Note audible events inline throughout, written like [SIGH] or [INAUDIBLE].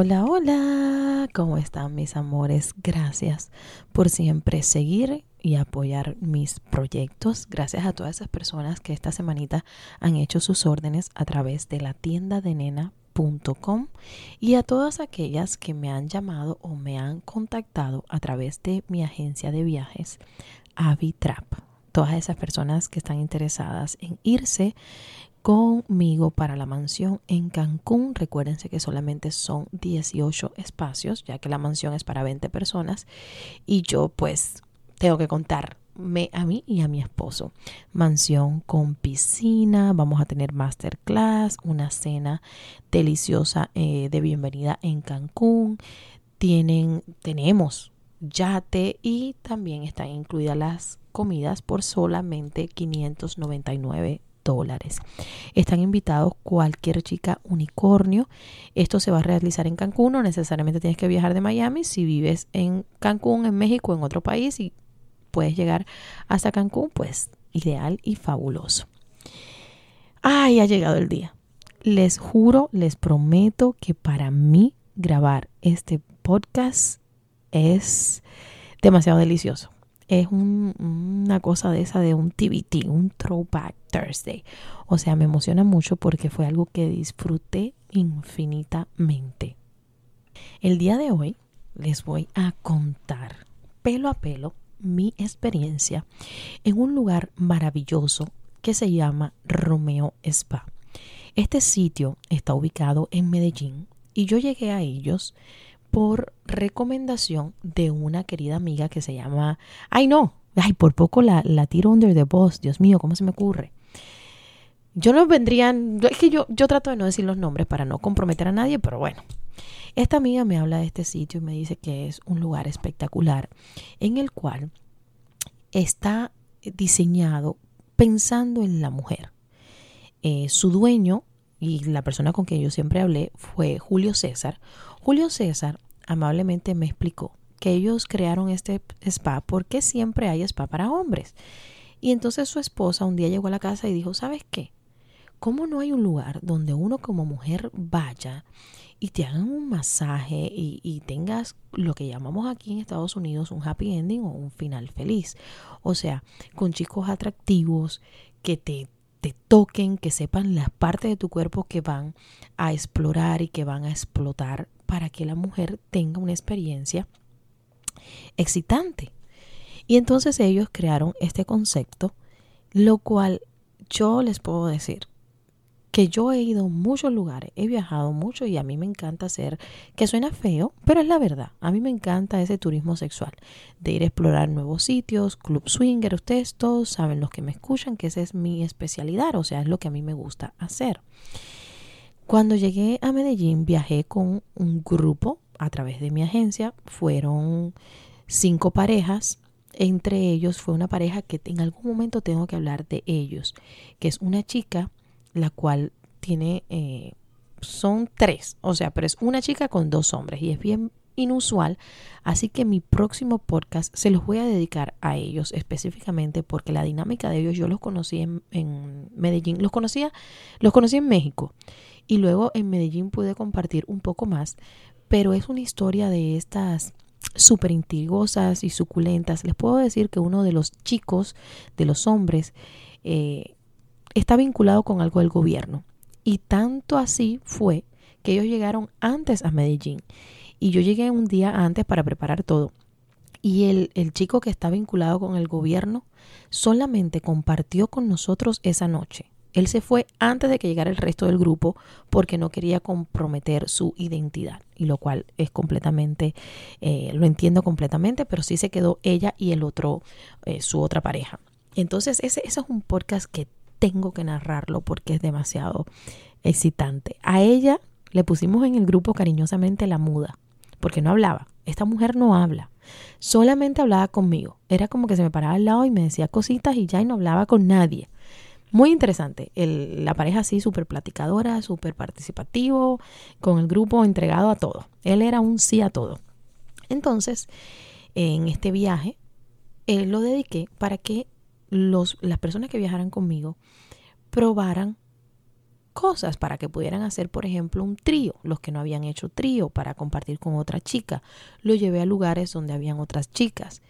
Hola, hola, ¿cómo están mis amores? Gracias por siempre seguir y apoyar mis proyectos. Gracias a todas esas personas que esta semanita han hecho sus órdenes a través de la tienda de nena.com y a todas aquellas que me han llamado o me han contactado a través de mi agencia de viajes Avitrap. Todas esas personas que están interesadas en irse conmigo para la mansión en Cancún. Recuérdense que solamente son 18 espacios, ya que la mansión es para 20 personas y yo pues tengo que contarme a mí y a mi esposo. Mansión con piscina, vamos a tener masterclass, una cena deliciosa eh, de bienvenida en Cancún. Tienen, tenemos yate y también están incluidas las comidas por solamente 599 dólares. Están invitados cualquier chica unicornio. Esto se va a realizar en Cancún, no necesariamente tienes que viajar de Miami. Si vives en Cancún, en México, en otro país y puedes llegar hasta Cancún, pues ideal y fabuloso. Ay, ha llegado el día. Les juro, les prometo que para mí grabar este podcast es demasiado delicioso es una cosa de esa de un TBT, un Throwback Thursday. O sea, me emociona mucho porque fue algo que disfruté infinitamente. El día de hoy les voy a contar pelo a pelo mi experiencia en un lugar maravilloso que se llama Romeo Spa. Este sitio está ubicado en Medellín y yo llegué a ellos por recomendación de una querida amiga que se llama... Ay, no, ay, por poco la, la tiro under the bus, Dios mío, ¿cómo se me ocurre? Yo no vendrían, es que yo, yo trato de no decir los nombres para no comprometer a nadie, pero bueno. Esta amiga me habla de este sitio y me dice que es un lugar espectacular en el cual está diseñado pensando en la mujer. Eh, su dueño y la persona con quien yo siempre hablé fue Julio César. Julio César amablemente me explicó que ellos crearon este spa porque siempre hay spa para hombres. Y entonces su esposa un día llegó a la casa y dijo, ¿sabes qué? ¿Cómo no hay un lugar donde uno como mujer vaya y te hagan un masaje y, tengas lo que llamamos aquí en Estados Unidos un happy ending o un final feliz? O sea, con chicos atractivos que te te toquen, que sepan las partes de tu cuerpo que van a explorar y que van a explotar para que la mujer tenga una experiencia excitante. Y entonces ellos crearon este concepto, lo cual yo les puedo decir, que yo he ido a muchos lugares, he viajado mucho y a mí me encanta hacer, que suena feo, pero es la verdad, a mí me encanta ese turismo sexual, de ir a explorar nuevos sitios, club swinger, ustedes todos saben los que me escuchan que esa es mi especialidad, o sea, es lo que a mí me gusta hacer. Cuando llegué a Medellín viajé con un grupo a través de mi agencia, fueron cinco parejas, entre ellos fue una pareja que en algún momento tengo que hablar de ellos, que es una chica la cual tiene, eh, son tres, o sea, pero es una chica con dos hombres y es bien inusual, así que mi próximo podcast se los voy a dedicar a ellos específicamente porque la dinámica de ellos yo los conocí en, en Medellín, los conocía, los conocí en México y luego en Medellín pude compartir un poco más, pero es una historia de estas súper intrigosas y suculentas. Les puedo decir que uno de los chicos, de los hombres, eh, está vinculado con algo del gobierno. Y tanto así fue que ellos llegaron antes a Medellín. Y yo llegué un día antes para preparar todo. Y el, el, chico que está vinculado con el gobierno solamente compartió con nosotros esa noche. Él se fue antes de que llegara el resto del grupo porque no quería comprometer su identidad. Y lo cual es completamente, eh, lo entiendo completamente, pero sí se quedó ella y el otro, eh, su otra pareja. Entonces, ese, ese es un podcast que tengo que narrarlo porque es demasiado excitante. A ella Le pusimos en el grupo cariñosamente la muda, porque no hablaba. Esta mujer no habla. Solamente hablaba conmigo. Era como que se me paraba al lado y me decía cositas y ya y no hablaba con nadie. Muy interesante. la pareja así, súper platicadora, súper participativo, con el grupo entregado a todo. Él era un sí a todo. Entonces, en este viaje, él lo dediqué para que los, las personas que viajaran conmigo probaran cosas para que pudieran hacer, por ejemplo, un trío, los que no habían hecho trío para compartir con otra chica. Lo llevé a lugares donde habían otras chicas.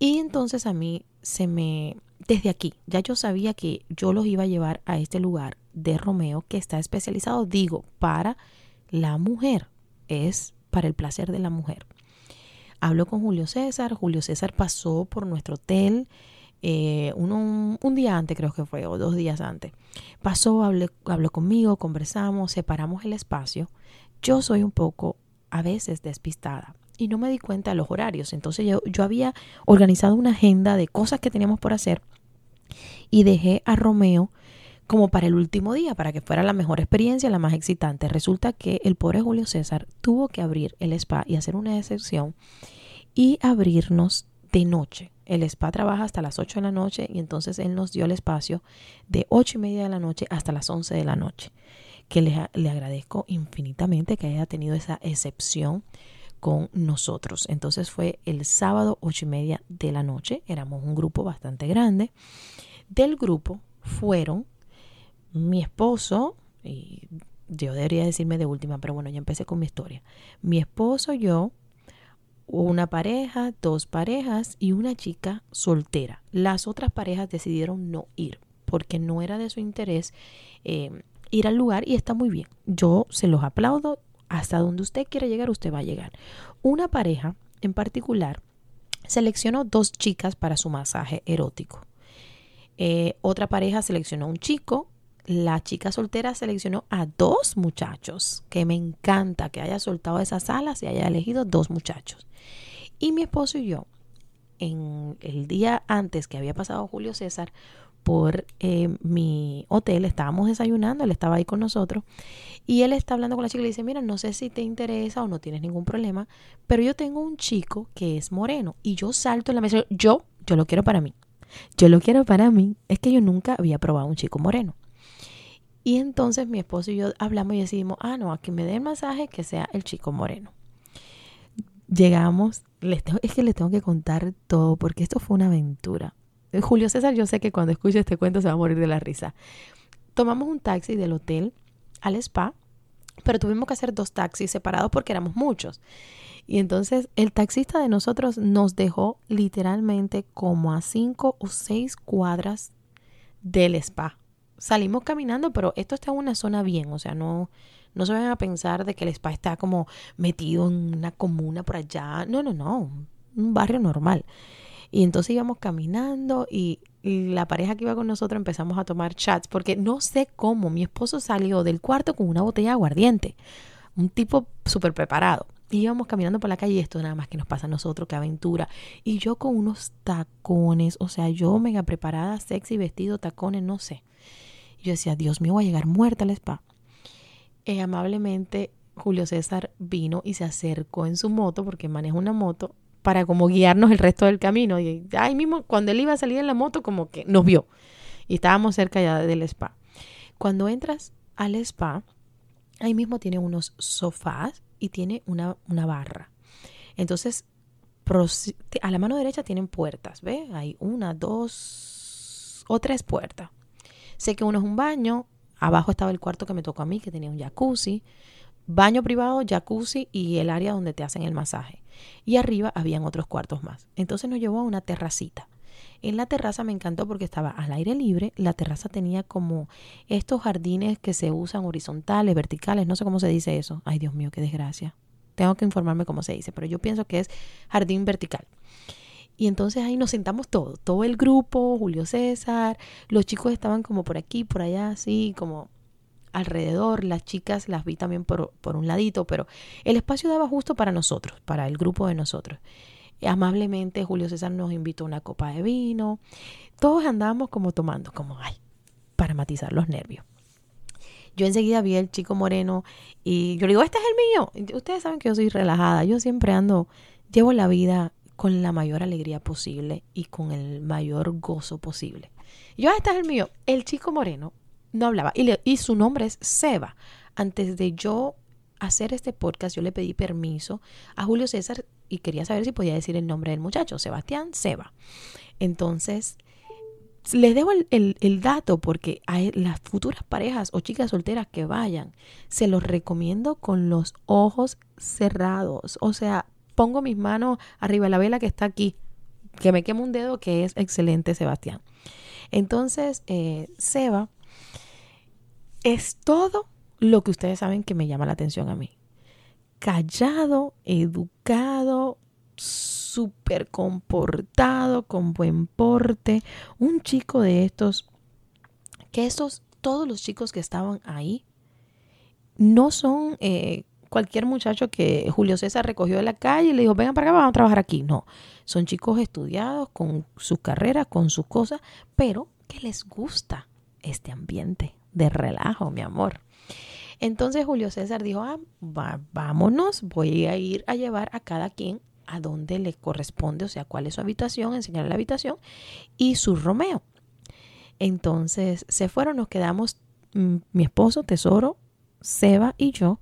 Y entonces a mí se me, desde aquí, ya yo sabía que yo los iba a llevar a este lugar de Romeo que está especializado, digo, para la mujer, es para el placer de la mujer. Hablo con Julio César, Julio César pasó por nuestro hotel, eh, un, día antes creo que fue, o dos días antes. Pasó, habló, habló conmigo, conversamos, separamos el espacio. Yo soy un poco a veces despistada y no me di cuenta de los horarios. Entonces yo, yo había organizado una agenda de cosas que teníamos por hacer y dejé a Romeo como para el último día, para que fuera la mejor experiencia, la más excitante. Resulta que el pobre Julio César tuvo que abrir el spa y hacer una excepción y abrirnos de noche. El spa trabaja hasta las 8 de la noche y entonces él nos dio el espacio de 8 y media de la noche hasta las 11 de la noche. Que le, le agradezco infinitamente que haya tenido esa excepción con nosotros. Entonces fue el sábado 8 y media de la noche. Éramos un grupo bastante grande. Del grupo fueron mi esposo, y yo debería decirme de última, pero bueno, ya empecé con mi historia. Mi esposo, yo, una pareja, dos parejas y una chica soltera. Las otras parejas decidieron no ir porque no era de su interés eh, ir al lugar y está muy bien. Yo se los aplaudo. Hasta donde usted quiera llegar, usted va a llegar. Una pareja en particular seleccionó dos chicas para su masaje erótico. Eh, otra pareja seleccionó un chico. La chica soltera seleccionó a dos muchachos, que me encanta que haya soltado esas alas y haya elegido dos muchachos. Y mi esposo y yo, en el día antes que había pasado Julio César por eh, mi hotel, estábamos desayunando, él estaba ahí con nosotros y él está hablando con la chica y le dice, mira, no sé si te interesa o no tienes ningún problema, pero yo tengo un chico que es moreno y yo salto en la mesa, yo, yo lo quiero para mí, yo lo quiero para mí, es que yo nunca había probado un chico moreno. Y entonces mi esposo y yo hablamos y decidimos, ah, no, a que me dé el masaje que sea el chico moreno llegamos, les es que les tengo que contar todo porque esto fue una aventura. Eh, Julio César, yo sé que cuando escuche este cuento se va a morir de la risa. Tomamos un taxi del hotel al spa, pero tuvimos que hacer dos taxis separados porque éramos muchos. Y entonces el taxista de nosotros nos dejó literalmente como a cinco o seis cuadras del spa. Salimos caminando, pero esto está en una zona bien, o sea, no, no se vayan a pensar de que el spa está como metido en una comuna por allá. No, no, no. Un barrio normal. Y entonces íbamos caminando y, la pareja que iba con nosotros empezamos a tomar chats porque no sé cómo mi esposo salió del cuarto con una botella de aguardiente. Un tipo súper preparado. Y íbamos caminando por la calle y esto nada más que nos pasa a nosotros, qué aventura. Y yo con unos tacones, o sea, yo mega preparada, sexy, vestido, tacones, no sé. yo decía, Dios mío, voy a llegar muerta al spa. Eh, amablemente Julio César vino y se acercó en su moto, porque maneja una moto, para como guiarnos el resto del camino. Y ahí mismo, cuando él iba a salir en la moto, como que nos vio. Y estábamos cerca ya del spa. Cuando entras al spa, ahí mismo tiene unos sofás y tiene una, una barra. Entonces, a la mano derecha tienen puertas, ¿ve? Hay una, dos o tres puertas. Sé que uno es un baño, Abajo estaba el cuarto que me tocó a mí, que tenía un jacuzzi, baño privado, jacuzzi y el área donde te hacen el masaje. Y arriba habían otros cuartos más. Entonces nos llevó a una terracita. En la terraza me encantó porque estaba al aire libre. La terraza tenía como estos jardines que se usan horizontales, verticales, no sé cómo se dice eso. Ay, Dios mío, qué desgracia. Tengo que informarme cómo se dice, pero yo pienso que es jardín vertical. Y entonces ahí nos sentamos todos, todo el grupo, Julio César, los chicos estaban como por aquí, por allá, así como alrededor, las chicas las vi también por, por un ladito, pero el espacio daba justo para nosotros, para el grupo de nosotros. Amablemente Julio César nos invitó una copa de vino, todos andábamos como tomando, como, ay, para matizar los nervios. Yo enseguida vi el chico moreno y yo le digo, este es el mío. Ustedes saben que yo soy relajada. Yo siempre ando, llevo la vida con la mayor alegría posible y con el mayor gozo posible. Yo, este es el mío. El chico moreno no hablaba y, y su nombre es Seba. Antes de yo hacer este podcast, yo le pedí permiso a Julio César y quería saber si podía decir el nombre del muchacho, Sebastián Seba. Entonces, les dejo el, dato porque a las futuras parejas o chicas solteras que vayan, se los recomiendo con los ojos cerrados. O sea, pongo mis manos arriba de la vela que está aquí, que me quema un dedo, que es excelente, Sebastián. Entonces, eh, Seba es todo lo que ustedes saben que me llama la atención a mí. Callado, educado, súper comportado, con buen porte. Un chico de estos, que estos, todos los chicos que estaban ahí, no son eh, cualquier muchacho que Julio César recogió de la calle y le dijo, vengan para acá, vamos a trabajar aquí. No, son chicos estudiados con sus carreras, con sus cosas, pero que les gusta este ambiente de relajo, mi amor. Entonces Julio César dijo, ah, vámonos, voy a ir a llevar a cada quien a donde le corresponde, o sea, cuál es su habitación, enseñarle la habitación y su Romeo. Entonces se fueron, nos quedamos mm, mi esposo, Tesoro, Seba y yo,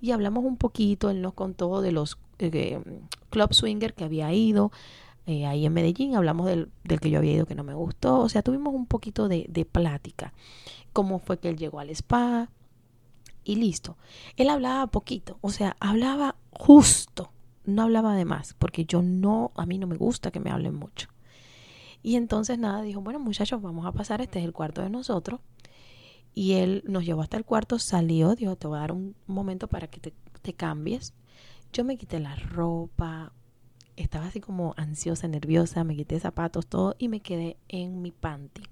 y hablamos un poquito, él nos contó de los eh, club swinger que había ido eh, ahí en Medellín, hablamos del, del, que yo había ido que no me gustó, o sea, tuvimos un poquito de, de plática, cómo fue que él llegó al spa y listo. Él hablaba poquito, o sea, hablaba justo no hablaba de más, porque yo no, a mí no me gusta que me hablen mucho. Y entonces nada, dijo, bueno muchachos, vamos a pasar, este es el cuarto de nosotros. Y él nos llevó hasta el cuarto, salió, dijo, te voy a dar un momento para que te, te cambies. Yo me quité la ropa, estaba así como ansiosa, nerviosa, me quité zapatos, todo, y me quedé en mi panty.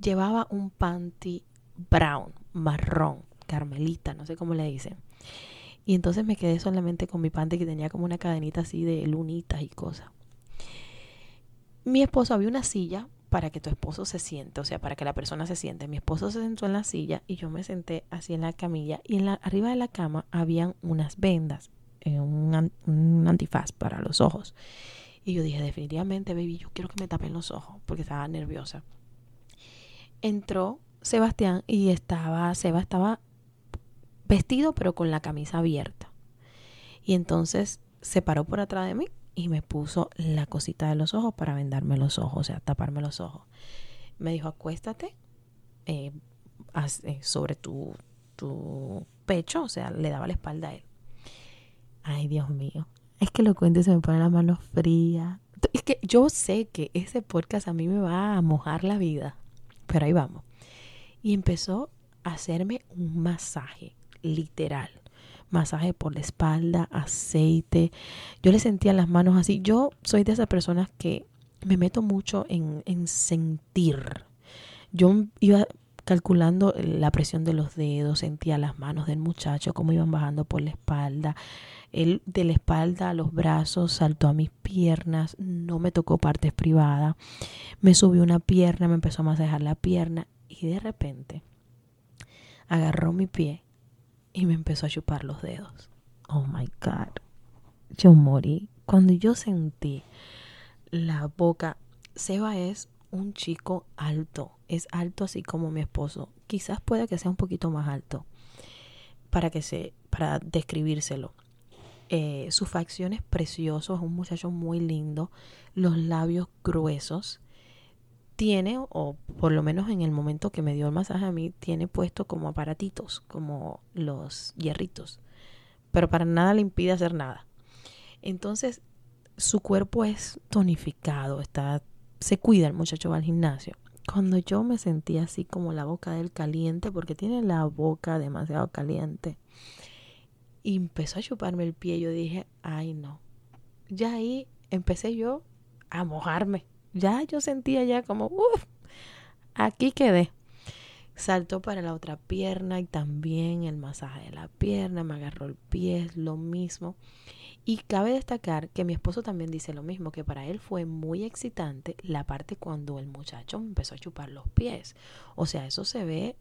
Llevaba un panty brown, marrón, carmelita, no sé cómo le dicen. Y entonces me quedé solamente con mi panty que tenía como una cadenita así de lunitas y cosas. Mi esposo había una silla para que tu esposo se siente, o sea, para que la persona se siente. Mi esposo se sentó en la silla y yo me senté así en la camilla y en la, arriba de la cama habían unas vendas, un, un antifaz para los ojos. Y yo dije, definitivamente, baby, yo quiero que me tapen los ojos porque estaba nerviosa. Entró Sebastián y estaba, Seba estaba vestido pero con la camisa abierta. Y entonces se paró por atrás de mí y me puso la cosita de los ojos para vendarme los ojos, o sea, taparme los ojos. Me dijo, acuéstate eh, eh, sobre tu, tu pecho, o sea, le daba la espalda a él. Ay, Dios mío. Es que lo cuento y se me ponen las manos frías. Es que yo sé que ese podcast a mí me va a mojar la vida. Pero ahí vamos. Y empezó a hacerme un masaje literal. Masaje por la espalda, aceite. Yo le sentía las manos así. Yo soy de esas personas que me meto mucho en, en sentir. Yo iba calculando la presión de los dedos, sentía las manos del muchacho, cómo iban bajando por la espalda. Él de la espalda a los brazos saltó a mis piernas, no me tocó partes privadas. Me subió una pierna, me empezó a masajar la pierna y de repente agarró mi pie y me empezó a chupar los dedos. Oh my God. Yo morí. Cuando yo sentí la boca, Seba es un chico alto. Es alto así como mi esposo. Quizás pueda que sea un poquito más alto. Para que se, para describírselo. Eh, su facción es precioso, es un muchacho muy lindo, los labios gruesos, tiene, o por lo menos en el momento que me dio el masaje a mí, tiene puesto como aparatitos, como los hierritos, pero para nada le impide hacer nada. Entonces, su cuerpo es tonificado, está, se cuida, el muchacho va al gimnasio. Cuando yo me sentí así como la boca del caliente, porque tiene la boca demasiado caliente, y empezó a chuparme el pie, yo dije, ay no. Ya ahí empecé yo a mojarme ya yo sentía ya como, uff, aquí quedé. Saltó para la otra pierna y también el masaje de la pierna, me agarró el pie, lo mismo. Y cabe destacar que mi esposo también dice lo mismo, que para él fue muy excitante la parte cuando el muchacho empezó a chupar los pies. O sea, eso se ve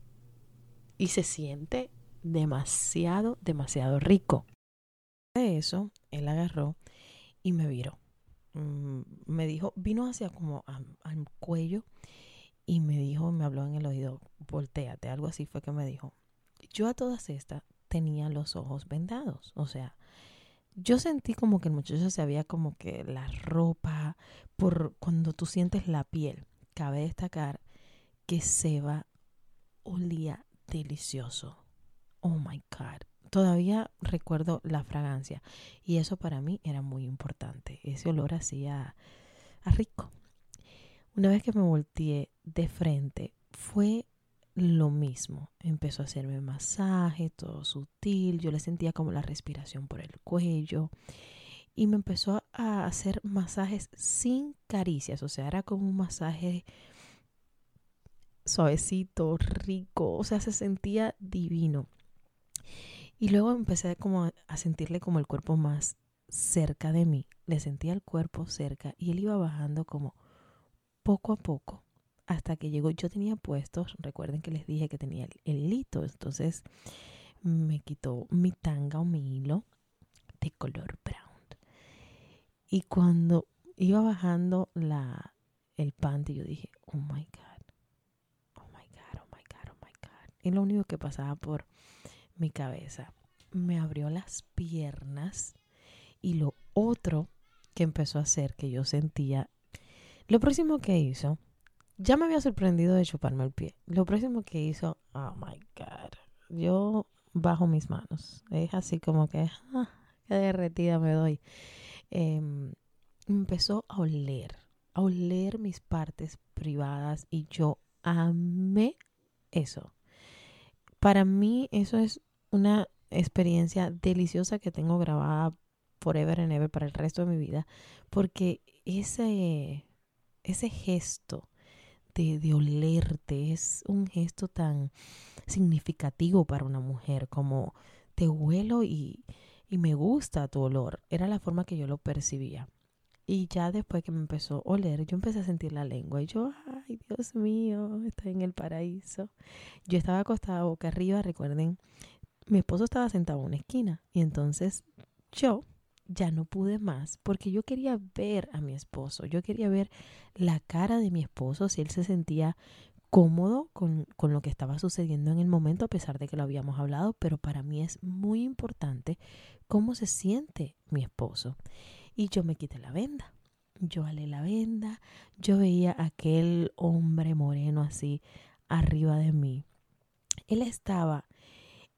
y se siente demasiado, demasiado rico. De eso, él agarró y me viró. Mm, me dijo, vino hacia como al cuello y me dijo, me habló en el oído, volteate, algo así fue que me dijo. Yo a todas estas tenía los ojos vendados, o sea, yo sentí como que el muchacho se había como que la ropa, por cuando tú sientes la piel, cabe destacar que Seba olía delicioso. Oh my God. Todavía recuerdo la fragancia y eso para mí era muy importante. Ese olor hacía a rico. Una vez que me volteé de frente, fue lo mismo. Empezó a hacerme masaje, todo sutil. Yo le sentía como la respiración por el cuello. Y me empezó a hacer masajes sin caricias. O sea, era como un masaje suavecito, rico. O sea, se sentía divino. Y luego empecé como a sentirle como el cuerpo más cerca de mí. Le sentía el cuerpo cerca y él iba bajando como poco a poco hasta que llegó. Yo tenía puestos, recuerden que les dije que tenía el, hilito, entonces me quitó mi tanga o mi hilo de color brown. Y cuando iba bajando la, el panty, yo dije, oh my God, oh my God, oh my God, oh my God. Y lo único que pasaba por mi cabeza. Me abrió las piernas y lo otro que empezó a hacer que yo sentía, lo próximo que hizo ya me había sorprendido de chuparme el pie. Lo próximo que hizo, oh my God, yo bajo mis manos. Es así como que, ah, qué derretida me doy. Em, empezó a oler, a oler mis partes privadas y yo amé eso. Para mí eso es una experiencia deliciosa que tengo grabada forever and ever para el resto de mi vida, porque ese, ese gesto de, olerte. Es un gesto tan significativo para una mujer como te huelo y, y me gusta tu olor. Era la forma que yo lo percibía. Y ya después que me empezó a oler, yo empecé a sentir la lengua. Y yo, ay, Dios mío, estoy en el paraíso. Yo estaba acostada boca arriba, recuerden. Mi esposo estaba sentado en una esquina. Y entonces yo ya no pude más porque yo quería ver a mi esposo, yo quería ver la cara de mi esposo, si él se sentía cómodo con, con, lo que estaba sucediendo en el momento, a pesar de que lo habíamos hablado, pero para mí es muy importante cómo se siente mi esposo. Y yo me quité la venda, yo alé la venda, yo veía aquel hombre moreno así arriba de mí. Él estaba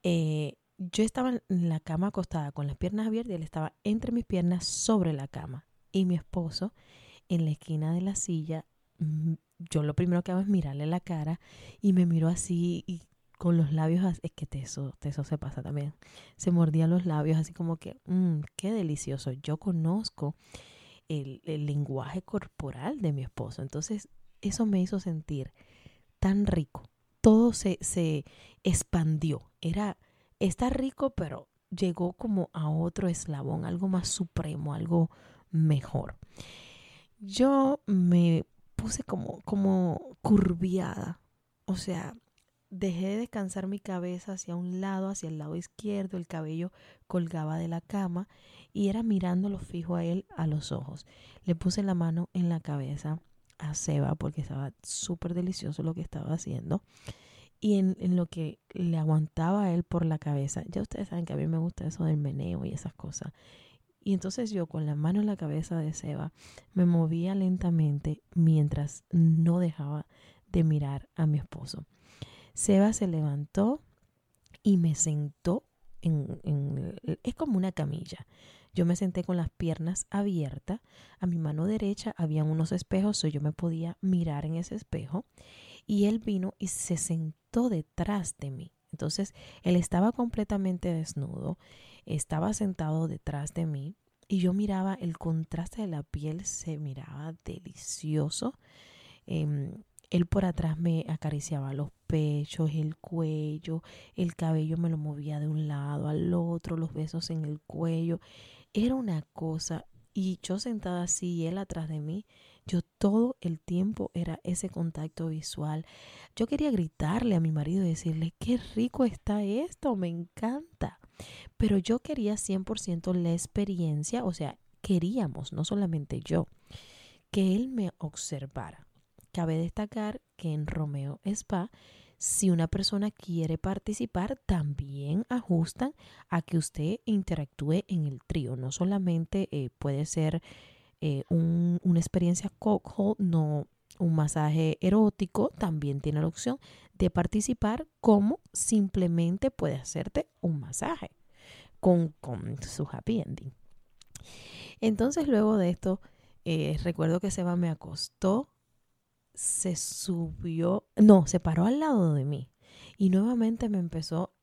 eh, yo estaba en la cama acostada con las piernas abiertas y él estaba entre mis piernas sobre la cama. Y mi esposo en la esquina de la silla, mm, yo lo primero que hago es mirarle la cara y me miró así y con los labios, es que eso eso se pasa también. Se mordía los labios así como que, mmm, qué delicioso. Yo conozco el, el lenguaje corporal de mi esposo. Entonces, eso me hizo sentir tan rico. Todo se, se expandió. Era está rico, pero llegó como a otro eslabón, algo más supremo, algo mejor. Yo me puse como, como curviada, o sea, dejé de descansar mi cabeza hacia un lado, hacia el lado izquierdo, el cabello colgaba de la cama y era mirándolo fijo a él a los ojos. Le puse la mano en la cabeza a Seba porque estaba súper delicioso lo que estaba haciendo y en, lo que le aguantaba a él por la cabeza. Ya ustedes saben que a mí me gusta eso del meneo y esas cosas. Y entonces yo con la mano en la cabeza de Seba me movía lentamente mientras no dejaba de mirar a mi esposo. Seba se levantó y me sentó en, es como una camilla. Yo me senté con las piernas abiertas. A mi mano derecha había unos espejos, so yo me podía mirar en ese espejo. Y él vino y se sentó detrás de mí. Entonces, él estaba completamente desnudo, estaba sentado detrás de mí y yo miraba el contraste de la piel, se miraba delicioso. Em, él por atrás me acariciaba los pechos, el cuello, el cabello me lo movía de un lado al otro, los besos en el cuello. Era una cosa y yo sentada así y él atrás de mí, Yo todo el tiempo era ese contacto visual. Yo quería gritarle a mi marido y decirle, qué rico está esto, me encanta. Pero yo quería 100% la experiencia, o sea, queríamos, no solamente yo, que él me observara. Cabe destacar que en Romeo Spa, si una persona quiere participar, también ajustan a que usted interactúe en el trío. No solamente eh, puede ser eh, una experiencia cockhold, no un masaje erótico, también tiene la opción de participar como simplemente puede hacerte un masaje con, con su happy ending. Entonces luego de esto, eh, recuerdo que Seba me acostó, se subió, no, se paró al lado de mí y nuevamente me empezó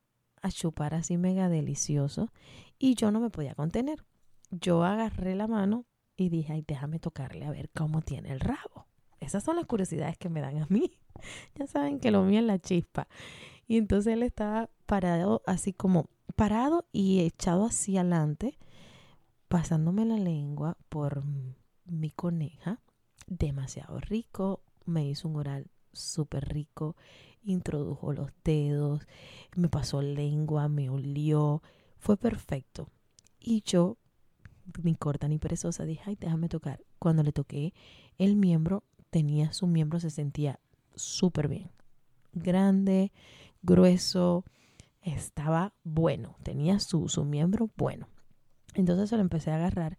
a chupar así mega delicioso y yo no me podía contener. Yo agarré la mano y dije, ay, déjame tocarle a ver cómo tiene el rabo. Esas son las curiosidades que me dan a mí. [LAUGHS] ya saben que lo mío es la chispa. Y entonces él estaba parado así como parado y echado hacia adelante pasándome la lengua por mi coneja, demasiado rico, me hizo un oral súper rico, introdujo los dedos, me pasó lengua, me olió, fue perfecto. Y yo, ni corta ni perezosa, dije, ay, déjame tocar. Cuando le toqué el miembro, tenía su miembro, se sentía súper bien. Grande, grueso, estaba bueno, tenía su, su miembro bueno. Entonces se lo empecé a agarrar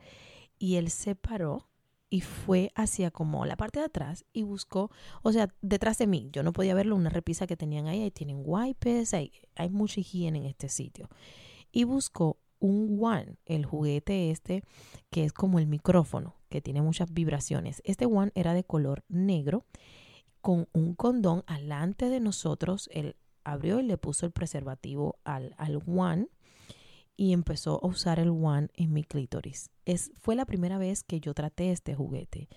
y él se paró y fue hacia como la parte de atrás y buscó, o sea, detrás de mí. Yo no podía verlo, una repisa que tenían ahí, ahí tienen wipes, hay, hay mucha higiene en este sitio. Y buscó un One, el juguete este, que es como el micrófono, que tiene muchas vibraciones. Este One era de color negro, con un condón alante de nosotros. Él abrió y le puso el preservativo al, al One y empezó a usar el One en mi clítoris. Es, fue la primera vez que yo traté este juguete.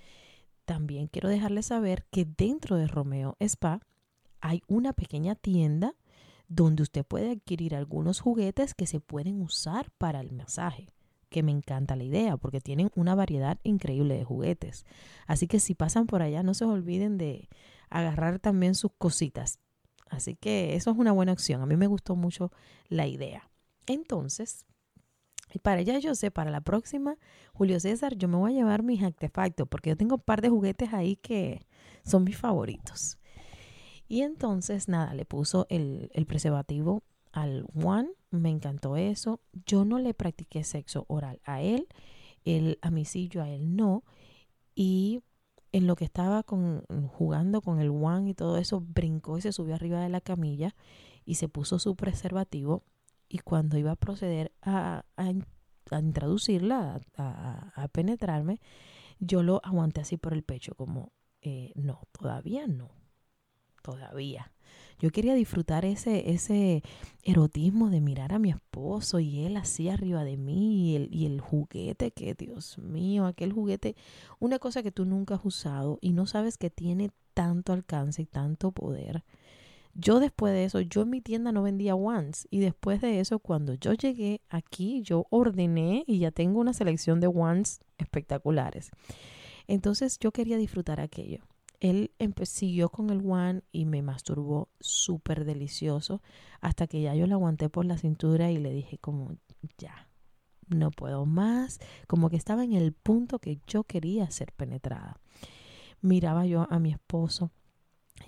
También quiero dejarles saber que dentro de Romeo Spa hay una pequeña tienda donde usted puede adquirir algunos juguetes que se pueden usar para el masaje que me encanta la idea porque tienen una variedad increíble de juguetes. Así que si pasan por allá no se olviden de agarrar también sus cositas. Así que eso es una buena opción. A mí me gustó mucho la idea. Entonces, para ya yo sé, para la próxima, Julio César, yo me voy a llevar mis artefactos porque yo tengo un par de juguetes ahí que son mis favoritos. Y entonces, nada, le puso el, el preservativo al One, me encantó eso. Yo no le practiqué sexo oral a él, él a mí sí, a él no. Y en lo que estaba con, jugando con el One y todo eso, brincó y se subió arriba de la camilla y se puso su preservativo y cuando iba a proceder a, introducirla, a, penetrarme, yo lo aguanté así por el pecho, como, eh, no, todavía no, todavía. Yo quería disfrutar ese, ese erotismo de mirar a mi esposo y él así arriba de mí y el, y el juguete que, Dios mío, aquel juguete, una cosa que tú nunca has usado y no sabes que tiene tanto alcance y tanto poder. Yo después de eso, yo en mi tienda no vendía wands y después de eso, cuando yo llegué aquí, yo ordené y ya tengo una selección de wands espectaculares. Entonces yo quería disfrutar aquello. Él siguió con el one y me masturbó súper delicioso hasta que ya yo lo aguanté por la cintura y le dije como ya, no puedo más, como que estaba en el punto que yo quería ser penetrada. Miraba yo a mi esposo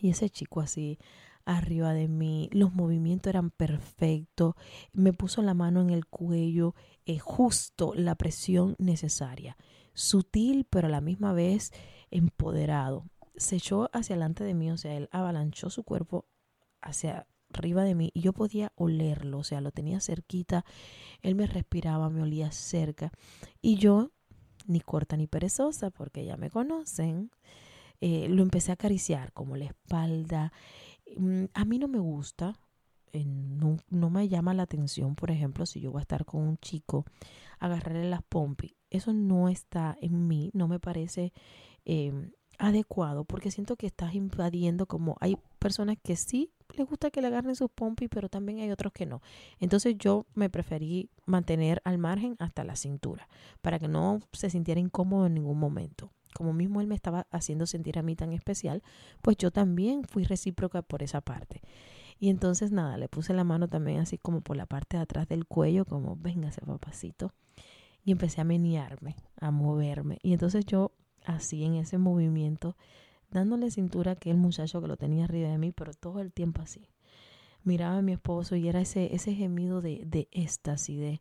y ese chico así arriba de mí, los movimientos eran perfectos, me puso la mano en el cuello, eh, justo la presión necesaria, sutil pero a la misma vez empoderado. Se echó hacia delante de mí, o sea, él avalanchó su cuerpo hacia arriba de mí y yo podía olerlo, o sea, lo tenía cerquita, él me respiraba, me olía cerca y yo, ni corta ni perezosa, porque ya me conocen, eh, lo empecé a acariciar como la espalda, Mm, a mí no me gusta, eh, no, me llama la atención, por ejemplo, si yo voy a estar con un chico, agarrarle las pompis. Eso no está en mí, no me parece em, adecuado, porque siento que estás invadiendo como hay personas que sí les gusta que le agarren sus pompis, pero también hay otros que no. Entonces yo me preferí mantener al margen hasta la cintura, para que no se sintiera incómodo en ningún momento. como mismo él me estaba haciendo sentir a mí tan especial, pues yo también fui recíproca por esa parte. Y entonces nada, le puse la mano también así como por la parte de atrás del cuello, como véngase papacito. Y empecé a menearme, a moverme. Y entonces yo así en ese movimiento, dándole cintura a aquel muchacho que lo tenía arriba de mí, pero todo el tiempo así. Miraba a mi esposo y era ese, ese gemido de, de éxtasis, de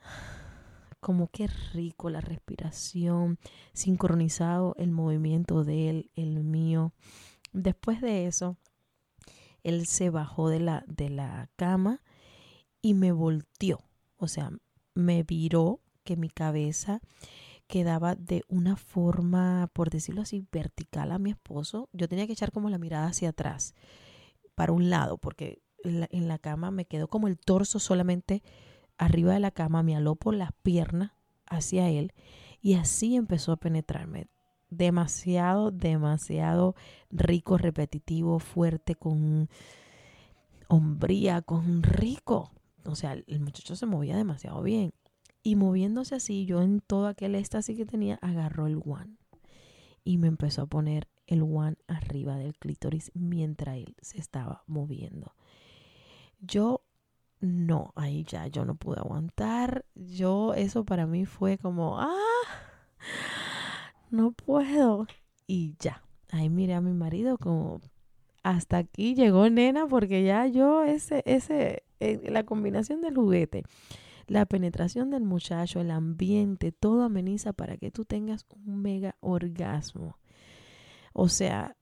[SIGHS] como qué rico la respiración, sincronizado el movimiento de él, el mío. Después de eso, él se bajó de la, de la cama y me volteó, o sea, me viró que mi cabeza quedaba de una forma, por decirlo así, vertical a mi esposo. Yo tenía que echar como la mirada hacia atrás, para un lado, porque en la, cama me quedó como el torso solamente arriba de la cama, me aló por las piernas hacia él y así empezó a penetrarme. Demasiado, demasiado rico, repetitivo, fuerte, con hombría, con rico. O sea, el muchacho se movía demasiado bien. Y moviéndose así, yo en todo aquel éxtasis que tenía, agarró el one. Y me empezó a poner el one arriba del clítoris mientras él se estaba moviendo. Yo no, ahí ya yo no pude aguantar. Yo, eso para mí fue como, ah, no puedo. Y ya, ahí miré a mi marido como, hasta aquí llegó nena, porque ya yo, ese, ese, eh, la combinación del juguete, la penetración del muchacho, el ambiente, todo ameniza para que tú tengas un mega orgasmo. O sea,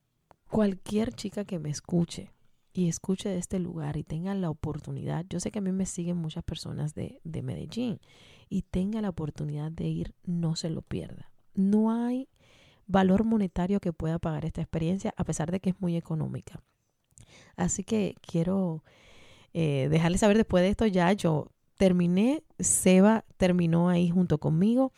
cualquier chica que me escuche, y escuche de este lugar y tenga la oportunidad, yo sé que a mí me siguen muchas personas de, de Medellín y tenga la oportunidad de ir, no se lo pierda. No hay valor monetario que pueda pagar esta experiencia a pesar de que es muy económica. Así que quiero eh, dejarles saber después de esto ya yo terminé, Seba terminó ahí junto conmigo,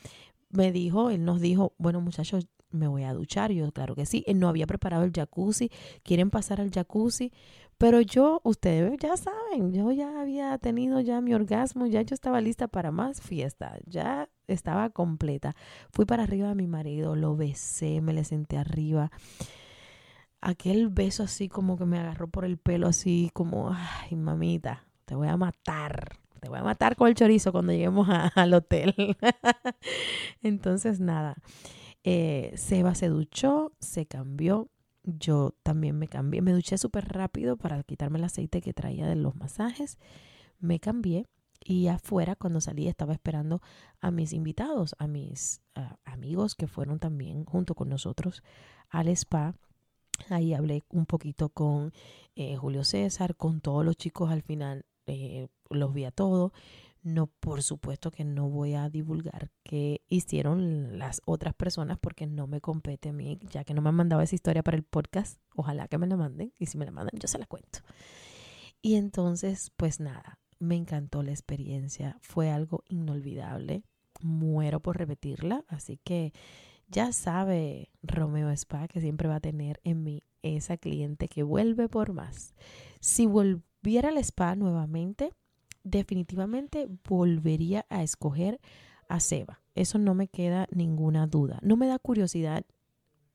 me dijo, él nos dijo, bueno muchachos, me voy a duchar. Yo, claro que sí. Él no había preparado el jacuzzi. Quieren pasar al jacuzzi. Pero yo, ustedes ya saben, yo ya había tenido ya mi orgasmo. Ya yo estaba lista para más fiesta. Ya estaba completa. Fui para arriba de mi marido, lo besé, me le senté arriba. Aquel beso así como que me agarró por el pelo, así como, ay, mamita, te voy a matar. Te voy a matar con el chorizo cuando lleguemos [LAUGHS] al hotel. [LAUGHS] Entonces, nada. Eh, Seba se duchó, se cambió. Yo también me cambié. Me duché súper rápido para quitarme el aceite que traía de los masajes. Me cambié y afuera cuando salí estaba esperando a mis invitados, a mis amigos que fueron también junto con nosotros al spa. Ahí hablé un poquito con eh, Julio César, con todos los chicos al final. Eh, los vi a todos. No, por supuesto que no voy a divulgar qué hicieron las otras personas porque no me compete a mí, ya que no me han mandado esa historia para el podcast. Ojalá que me la manden y si me la mandan yo se la cuento. Y entonces, pues nada, me encantó la experiencia, fue algo inolvidable. Muero por repetirla, así que ya sabe Romeo Spa que siempre va a tener en mí esa cliente que vuelve por más. Si volviera al spa nuevamente, definitivamente volvería a escoger a Seba. Eso no me queda ninguna duda. No me da curiosidad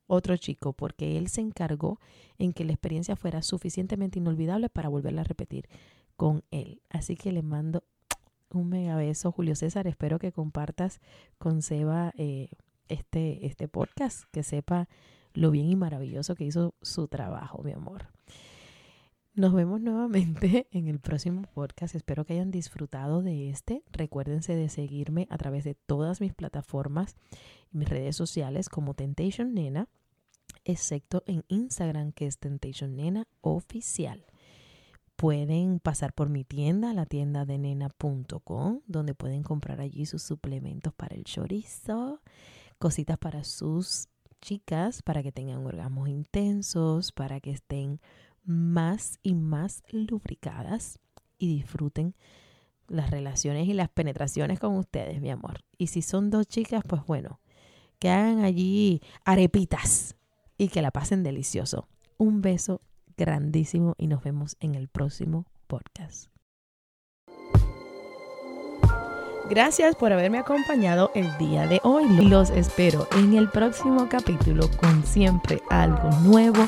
otro chico porque él se encargó en que la experiencia fuera suficientemente inolvidable para volverla a repetir con él. Así que le mando [TSK] un mega beso, Julio César. Espero que compartas con Seba eh, este, este podcast, que sepa lo bien y maravilloso que hizo su trabajo, mi amor. Nos vemos nuevamente [LAUGHS] en el próximo podcast. Espero que hayan disfrutado de este. Recuérdense de seguirme a través de todas mis plataformas y mis redes sociales como Temptation Nena, excepto en Instagram que es Temptation Nena Oficial. Pueden pasar por mi tienda, la tienda de nena.com, donde pueden comprar allí sus suplementos para el chorizo, cositas para sus chicas, para que tengan orgasmos intensos, para que estén más y más lubricadas y disfruten las relaciones y las penetraciones con ustedes, mi amor. Y si son dos chicas, pues bueno, que hagan allí arepitas y que la pasen delicioso. Un beso grandísimo y nos vemos en el próximo podcast. Gracias por haberme acompañado el día de hoy. Los espero en el próximo capítulo con siempre algo nuevo